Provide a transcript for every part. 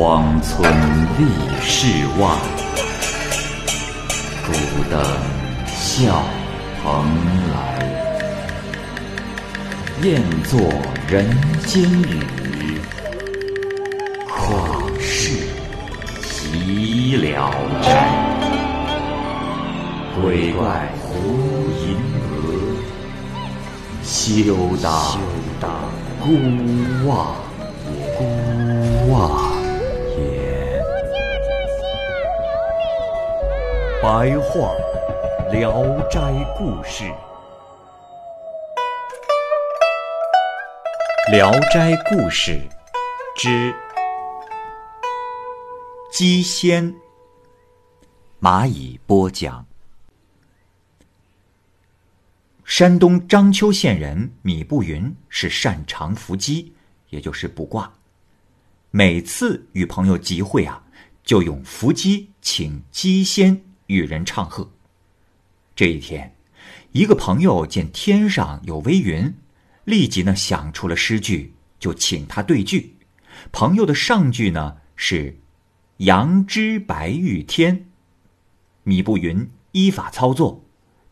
荒村立世外，孤灯笑蓬莱。雁作人间雨，旷世岂了斋？鬼怪胡银娥，休当孤望白话《聊斋故事》，《聊斋故事》之鸡仙。蚂蚁播讲。山东章丘县人米步云是擅长伏击，也就是卜卦。每次与朋友集会啊，就用伏击请鸡仙与人唱和。这一天，一个朋友见天上有微云，立即呢想出了诗句，就请他对句。朋友的上句呢是“杨枝白玉天”，米步云依法操作。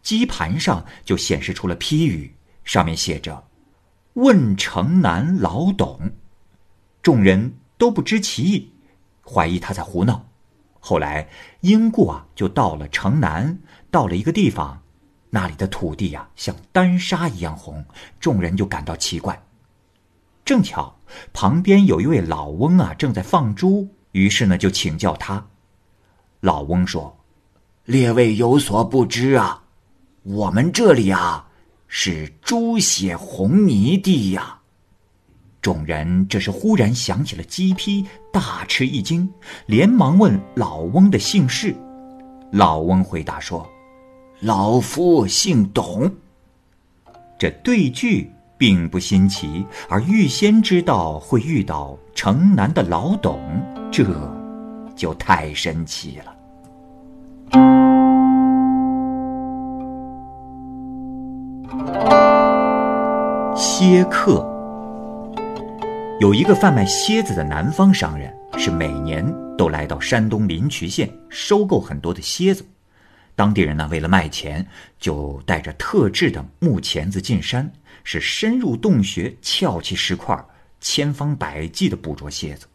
机盘上就显示出了批语，上面写着“问城南老董”，众人都不知其意，怀疑他在胡闹。后来因故啊，就到了城南，到了一个地方，那里的土地呀像丹砂一样红，众人就感到奇怪。正巧旁边有一位老翁啊，正在放猪，于是呢就请教他。老翁说：“列位有所不知啊。”我们这里啊，是猪血红泥地呀。众人这时忽然想起了鸡批，大吃一惊，连忙问老翁的姓氏。老翁回答说：“老夫姓董。”这对句并不新奇，而预先知道会遇到城南的老董，这就太神奇了。蝎客有一个贩卖蝎子的南方商人，是每年都来到山东临朐县收购很多的蝎子。当地人呢，为了卖钱，就带着特制的木钳子进山，是深入洞穴撬起石块，千方百计的捕捉蝎子。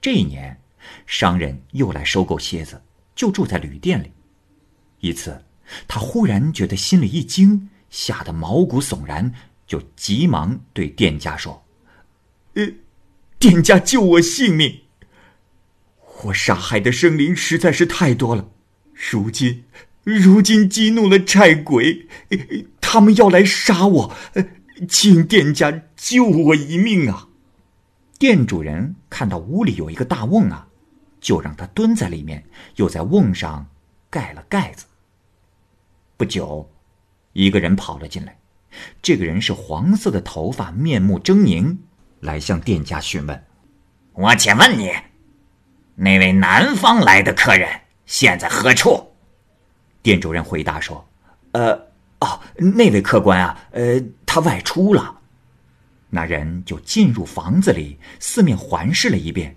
这一年，商人又来收购蝎子，就住在旅店里。一次，他忽然觉得心里一惊，吓得毛骨悚然。就急忙对店家说：“呃，店家救我性命！我杀害的生灵实在是太多了，如今，如今激怒了债鬼，他们要来杀我，请店家救我一命啊！”店主人看到屋里有一个大瓮啊，就让他蹲在里面，又在瓮上盖了盖子。不久，一个人跑了进来。这个人是黄色的头发，面目狰狞，来向店家询问：“我且问你，那位南方来的客人现在何处？”店主人回答说：“呃，哦，那位客官啊，呃，他外出了。”那人就进入房子里，四面环视了一遍，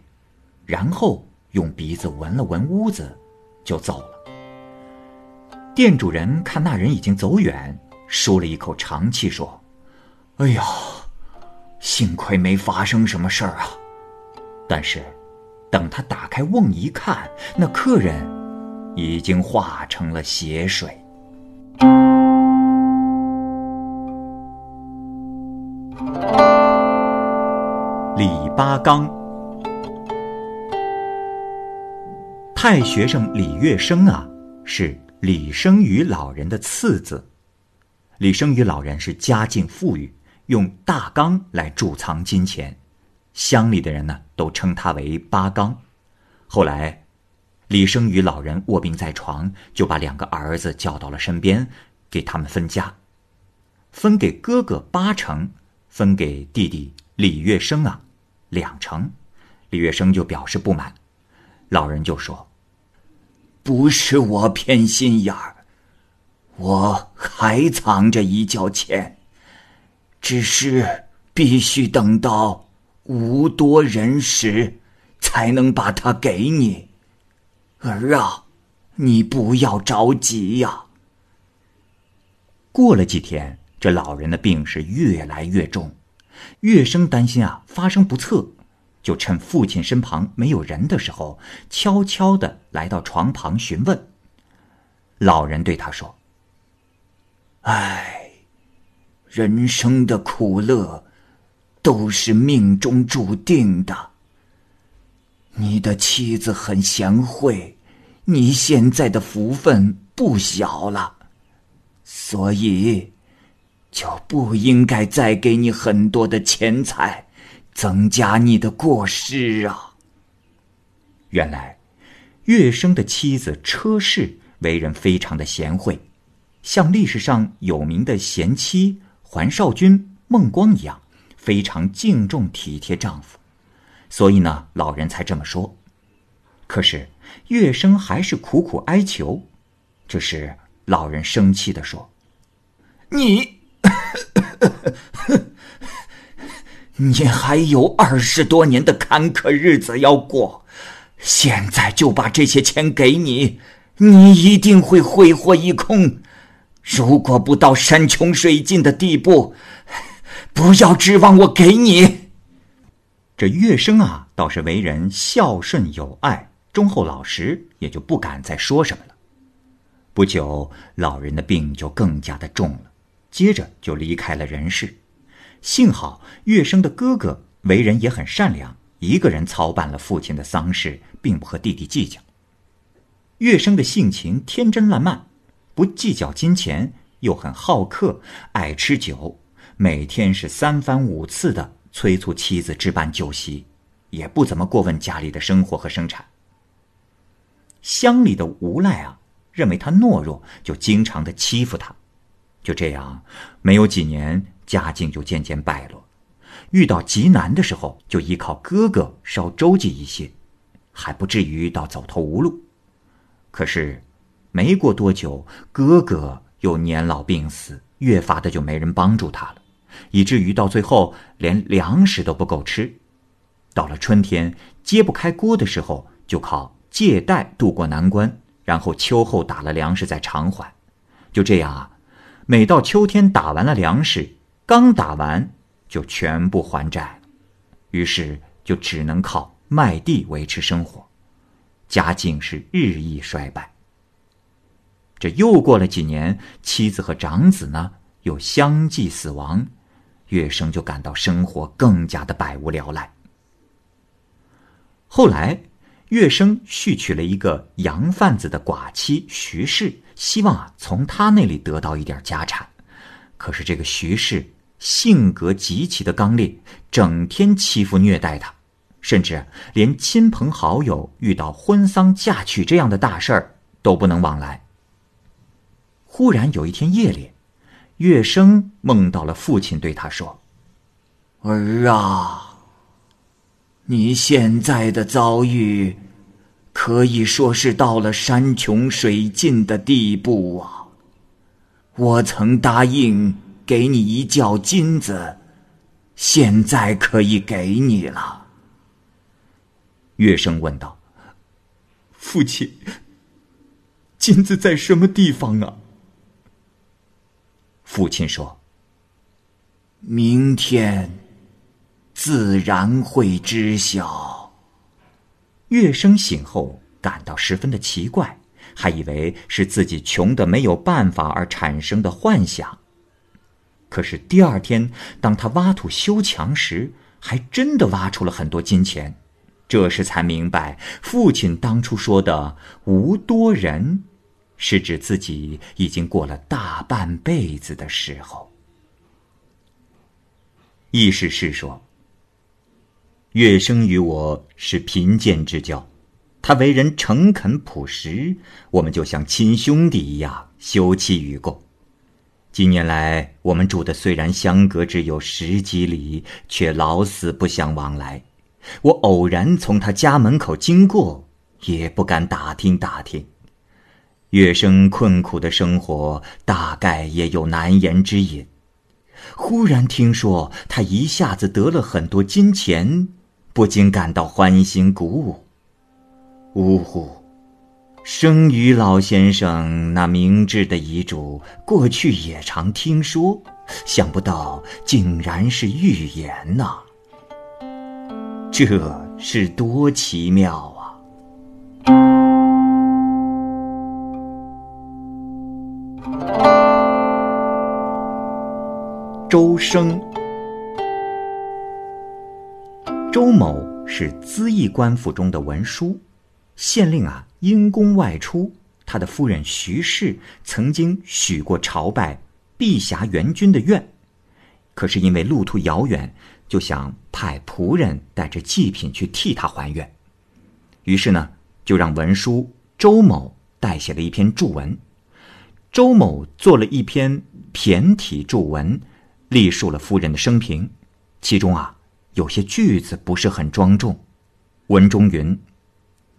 然后用鼻子闻了闻屋子，就走了。店主人看那人已经走远。舒了一口长气，说：“哎呀，幸亏没发生什么事儿啊！”但是，等他打开瓮一看，那客人已经化成了血水。李八刚，太学生李月生啊，是李生宇老人的次子。李生宇老人是家境富裕，用大缸来贮藏金钱，乡里的人呢都称他为八缸。后来，李生宇老人卧病在床，就把两个儿子叫到了身边，给他们分家，分给哥哥八成，分给弟弟李月生啊两成。李月生就表示不满，老人就说：“不是我偏心眼儿。”我还藏着一角钱，只是必须等到无多人时，才能把它给你。儿啊，你不要着急呀。过了几天，这老人的病是越来越重，月生担心啊发生不测，就趁父亲身旁没有人的时候，悄悄的来到床旁询问。老人对他说：“唉，人生的苦乐，都是命中注定的。”你的妻子很贤惠，你现在的福分不小了，所以就不应该再给你很多的钱财，增加你的过失啊。原来，乐生的妻子车氏为人非常的贤惠，像历史上有名的贤妻桓少君孟光一样，非常敬重体贴丈夫。所以呢，老人才这么说。可是月生还是苦苦哀求。这时，老人生气地说：“你，你还有二十多年的坎坷日子要过，现在就把这些钱给你，你一定会挥霍一空。如果不到山穷水尽的地步，不要指望我给你。”这月生啊，倒是为人孝顺有爱、忠厚老实，也就不敢再说什么了。不久，老人的病就更加的重了，接着就离开了人世。幸好月生的哥哥为人也很善良，一个人操办了父亲的丧事，并不和弟弟计较。月生的性情天真烂漫，不计较金钱，又很好客，爱吃酒，每天是三番五次的。催促妻子置办酒席，也不怎么过问家里的生活和生产。乡里的无赖啊，认为他懦弱，就经常的欺负他。就这样，没有几年，家境就渐渐败落。遇到极难的时候，就依靠哥哥稍周济一些，还不至于到走投无路。可是，没过多久，哥哥又年老病死，越发的就没人帮助他了。以至于到最后连粮食都不够吃，到了春天揭不开锅的时候，就靠借贷渡过难关，然后秋后打了粮食再偿还。就这样啊，每到秋天打完了粮食，刚打完就全部还债了，于是就只能靠卖地维持生活，家境是日益衰败。这又过了几年，妻子和长子呢又相继死亡。月生就感到生活更加的百无聊赖。后来，月生续娶了一个洋贩子的寡妻徐氏，希望啊从他那里得到一点家产。可是这个徐氏性格极其的刚烈，整天欺负虐待他，甚至连亲朋好友遇到婚丧嫁娶这样的大事儿都不能往来。忽然有一天夜里。月生梦到了父亲对他说：“儿啊，你现在的遭遇，可以说是到了山穷水尽的地步啊！我曾答应给你一窖金子，现在可以给你了。”月生问道：“父亲，金子在什么地方啊？”父亲说：“明天自然会知晓。”月生醒后感到十分的奇怪，还以为是自己穷的没有办法而产生的幻想。可是第二天，当他挖土修墙时，还真的挖出了很多金钱。这时才明白，父亲当初说的“无多人”。是指自己已经过了大半辈子的时候。意思是说，月生与我是贫贱之交，他为人诚恳朴实，我们就像亲兄弟一样休戚与共。近年来，我们住的虽然相隔只有十几里，却老死不相往来。我偶然从他家门口经过，也不敢打听打听。月生困苦的生活，大概也有难言之隐。忽然听说他一下子得了很多金钱，不禁感到欢欣鼓舞。呜呼！生于老先生那明智的遗嘱，过去也常听说，想不到竟然是预言呐！这是多奇妙啊！周生，周某是资义官府中的文书。县令啊，因公外出，他的夫人徐氏曾经许过朝拜碧霞元君的愿，可是因为路途遥远，就想派仆人带着祭品去替他还愿。于是呢，就让文书周某代写了一篇祝文。周某做了一篇骈体祝文，历述了夫人的生平，其中啊，有些句子不是很庄重。文中云。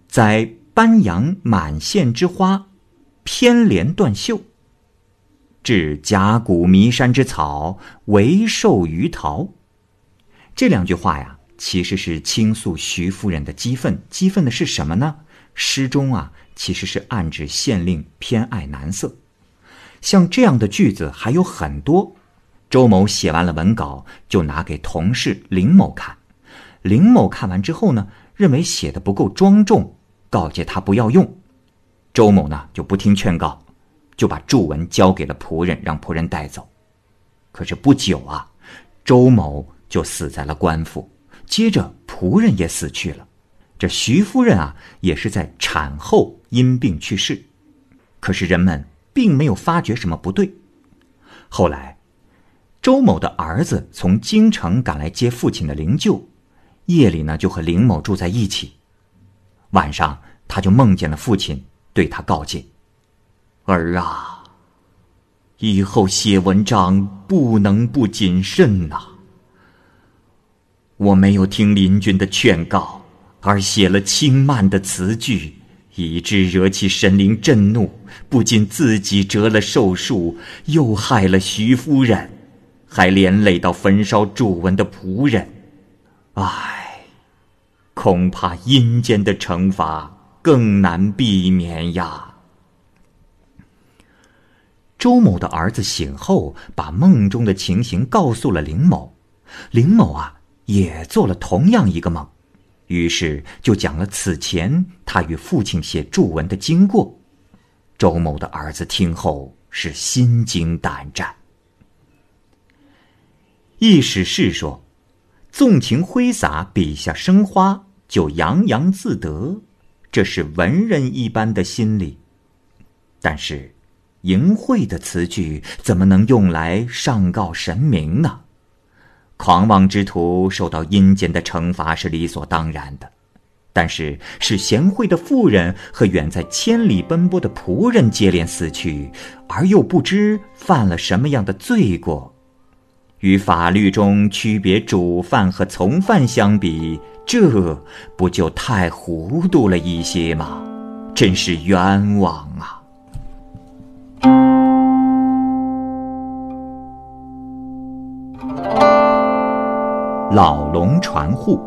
在班阳满县之花，偏连断袖。至甲骨弥山之草，为寿于桃。这两句话呀，其实是倾诉徐夫人的激愤。激愤的是什么呢？诗中啊，其实是暗指县令偏爱男色。像这样的句子还有很多。周某写完了文稿，就拿给同事林某看。林某看完之后呢，认为写的不够庄重。告诫他不要用，周某呢就不听劝告，就把祝文交给了仆人，让仆人带走。可是不久啊，周某就死在了官府，接着仆人也死去了。这徐夫人啊，也是在产后因病去世。可是人们并没有发觉什么不对。后来，周某的儿子从京城赶来接父亲的灵柩，夜里呢就和林某住在一起。晚上，他就梦见了父亲，对他告诫：“儿啊，以后写文章不能不谨慎呐。我没有听邻居的劝告，而写了轻慢的词句，以致惹起神灵震怒，不仅自己折了寿数，又害了徐夫人，还连累到焚烧祝文的仆人。唉。”恐怕阴间的惩罚更难避免呀。周某的儿子醒后，把梦中的情形告诉了林某，林某啊也做了同样一个梦，于是就讲了此前他与父亲写祝文的经过。周某的儿子听后是心惊胆战。一史是说，纵情挥洒，笔下生花。就洋洋自得，这是文人一般的心理。但是，淫秽的词句怎么能用来上告神明呢？狂妄之徒受到阴间的惩罚是理所当然的，但是使贤惠的妇人和远在千里奔波的仆人接连死去，而又不知犯了什么样的罪过，与法律中区别主犯和从犯相比。这不就太糊涂了一些吗？真是冤枉啊！老龙船户，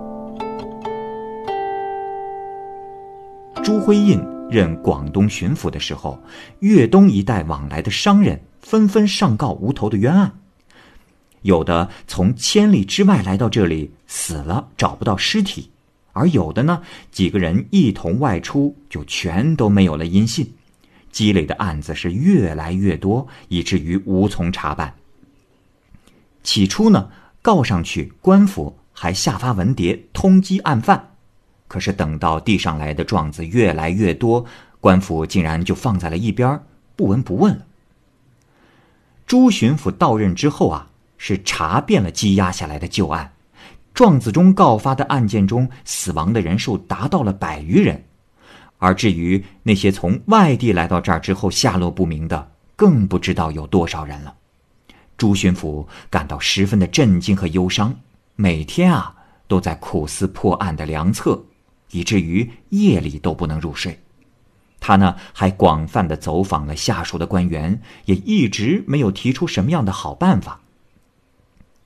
朱辉印任广东巡抚的时候，粤东一带往来的商人纷纷上告无头的冤案。有的从千里之外来到这里，死了找不到尸体；而有的呢，几个人一同外出，就全都没有了音信。积累的案子是越来越多，以至于无从查办。起初呢，告上去，官府还下发文牒通缉案犯。可是等到递上来的状子越来越多，官府竟然就放在了一边，不闻不问了。朱巡抚到任之后啊。是查遍了积压下来的旧案，状子中告发的案件中，死亡的人数达到了百余人，而至于那些从外地来到这儿之后下落不明的，更不知道有多少人了。朱巡抚感到十分的震惊和忧伤，每天啊都在苦思破案的良策，以至于夜里都不能入睡。他呢还广泛的走访了下属的官员，也一直没有提出什么样的好办法。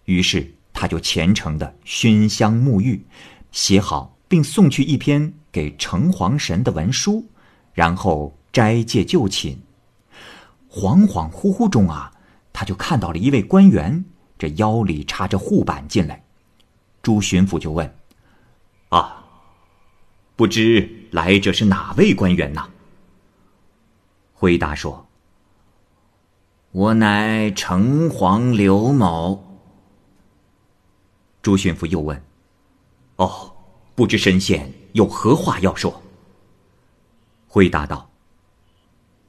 于是，他就虔诚的熏香沐浴，写好并送去一篇给城隍神的文书，然后斋戒就寝。恍恍惚惚中啊，他就看到了一位官员，这腰里插着护板进来。朱巡抚就问：“啊，不知来者是哪位官员呐？”回答说：“我乃城隍刘某。”朱巡抚又问：“哦，不知神仙有何话要说？”回答道：“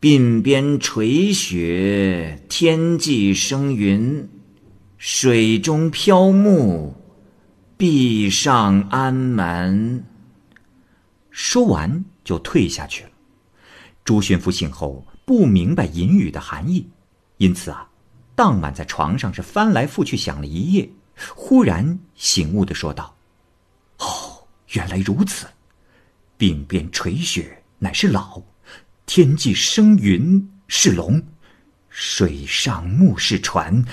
鬓边垂雪，天际生云，水中飘木，壁上安门。”说完就退下去了。朱巡抚醒后不明白隐语的含义，因此啊，当晚在床上是翻来覆去想了一夜。忽然醒悟的说道：“哦，原来如此！鬓边垂雪乃是老，天际生云是龙，水上木是船，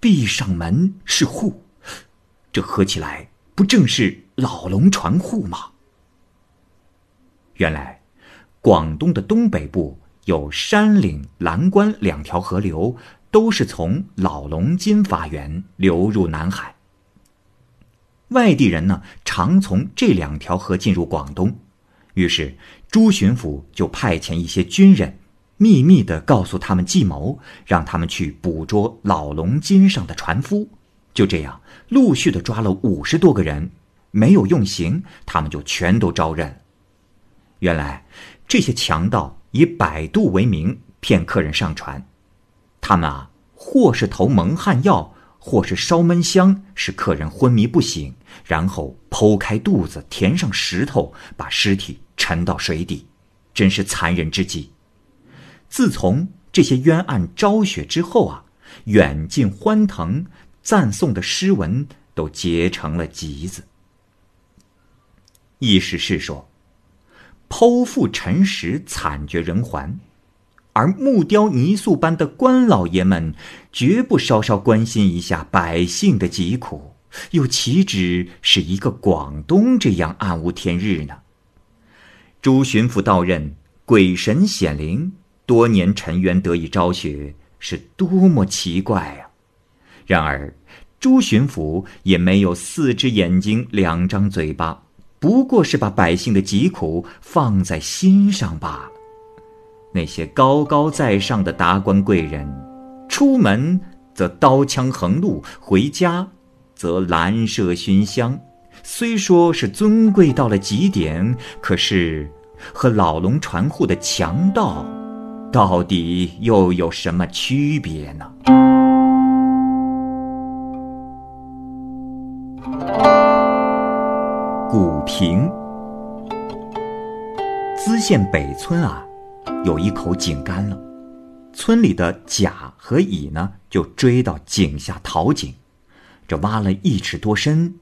壁上门是户。这合起来不正是老龙船户吗？”原来，广东的东北部有山岭、蓝关两条河流。都是从老龙津发源流入南海。外地人呢，常从这两条河进入广东，于是朱巡抚就派遣一些军人，秘密的告诉他们计谋，让他们去捕捉老龙津上的船夫。就这样，陆续的抓了五十多个人，没有用刑，他们就全都招认。原来，这些强盗以摆渡为名骗客人上船。他们啊，或是投蒙汗药，或是烧闷香，使客人昏迷不醒，然后剖开肚子，填上石头，把尸体沉到水底，真是残忍之极。自从这些冤案昭雪之后啊，远近欢腾赞颂的诗文都结成了集子。意思是说，剖腹沉石，惨绝人寰。而木雕泥塑般的官老爷们，绝不稍稍关心一下百姓的疾苦，又岂止是一个广东这样暗无天日呢？朱巡抚到任，鬼神显灵，多年尘冤得以昭雪，是多么奇怪啊！然而，朱巡抚也没有四只眼睛两张嘴巴，不过是把百姓的疾苦放在心上罢了。那些高高在上的达官贵人，出门则刀枪横路，回家则兰麝熏香。虽说是尊贵到了极点，可是和老龙船户的强盗，到底又有什么区别呢？古平，淄县北村啊。有一口井干了，村里的甲和乙呢，就追到井下淘井，这挖了一尺多深，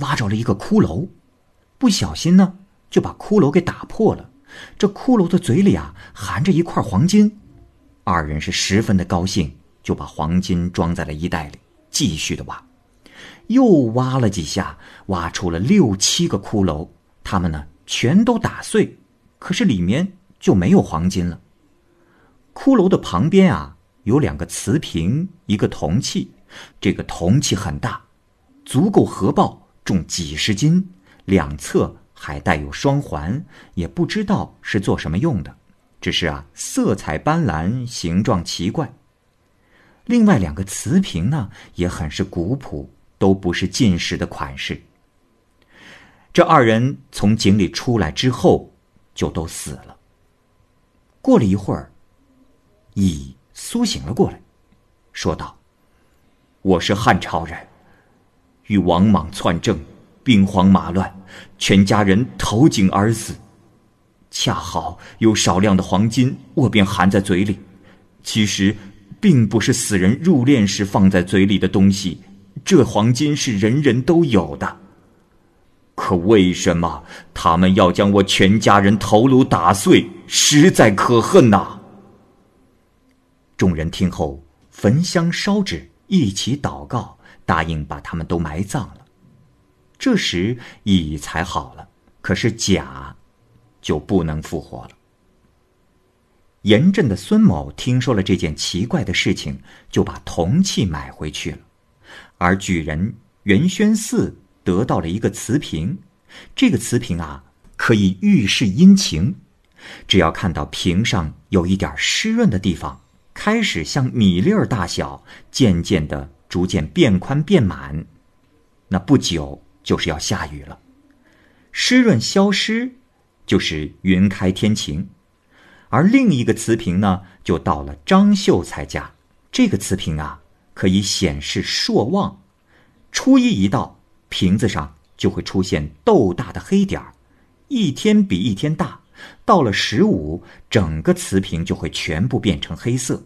挖着了一个骷髅，不小心呢，就把骷髅给打破了。这骷髅的嘴里啊，含着一块黄金，二人是十分的高兴，就把黄金装在了衣袋里，继续的挖，又挖了几下，挖出了六七个骷髅，他们呢，全都打碎，可是里面。就没有黄金了。骷髅的旁边啊，有两个瓷瓶，一个铜器。这个铜器很大，足够核爆，重几十斤，两侧还带有双环，也不知道是做什么用的。只是啊，色彩斑斓，形状奇怪。另外两个瓷瓶呢，也很是古朴，都不是进食的款式。这二人从井里出来之后，就都死了。过了一会儿，乙苏醒了过来，说道：“我是汉朝人，与王莽篡政，兵荒马乱，全家人投井而死。恰好有少量的黄金，我便含在嘴里。其实，并不是死人入殓时放在嘴里的东西，这黄金是人人都有的。可为什么他们要将我全家人头颅打碎？”实在可恨呐！众人听后，焚香烧纸，一起祷告，答应把他们都埋葬了。这时乙才好了，可是甲就不能复活了。严震的孙某听说了这件奇怪的事情，就把铜器买回去了。而举人袁宣嗣得到了一个瓷瓶，这个瓷瓶啊，可以预示阴晴。只要看到瓶上有一点湿润的地方，开始像米粒儿大小，渐渐的逐渐变宽变满，那不久就是要下雨了。湿润消失，就是云开天晴。而另一个瓷瓶呢，就到了张秀才家。这个瓷瓶啊，可以显示朔望。初一一到，瓶子上就会出现豆大的黑点儿，一天比一天大。到了十五，整个瓷瓶就会全部变成黑色。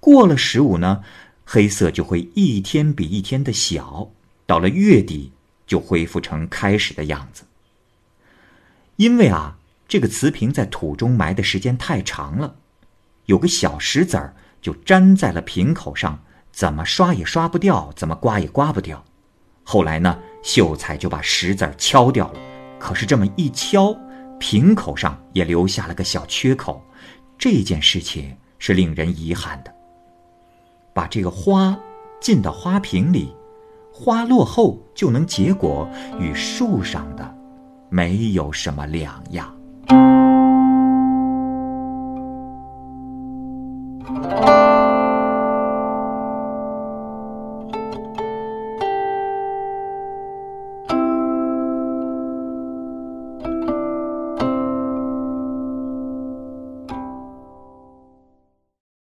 过了十五呢，黑色就会一天比一天的小。到了月底，就恢复成开始的样子。因为啊。这个瓷瓶在土中埋的时间太长了，有个小石子儿就粘在了瓶口上，怎么刷也刷不掉怎么刮也刮不掉。后来呢秀才就把石子儿敲掉了。可是这么一敲瓶口上也留下了个小缺口这件事情是令人遗憾的。把这个花进到花瓶里花落后就能结果与树上的没有什么两样。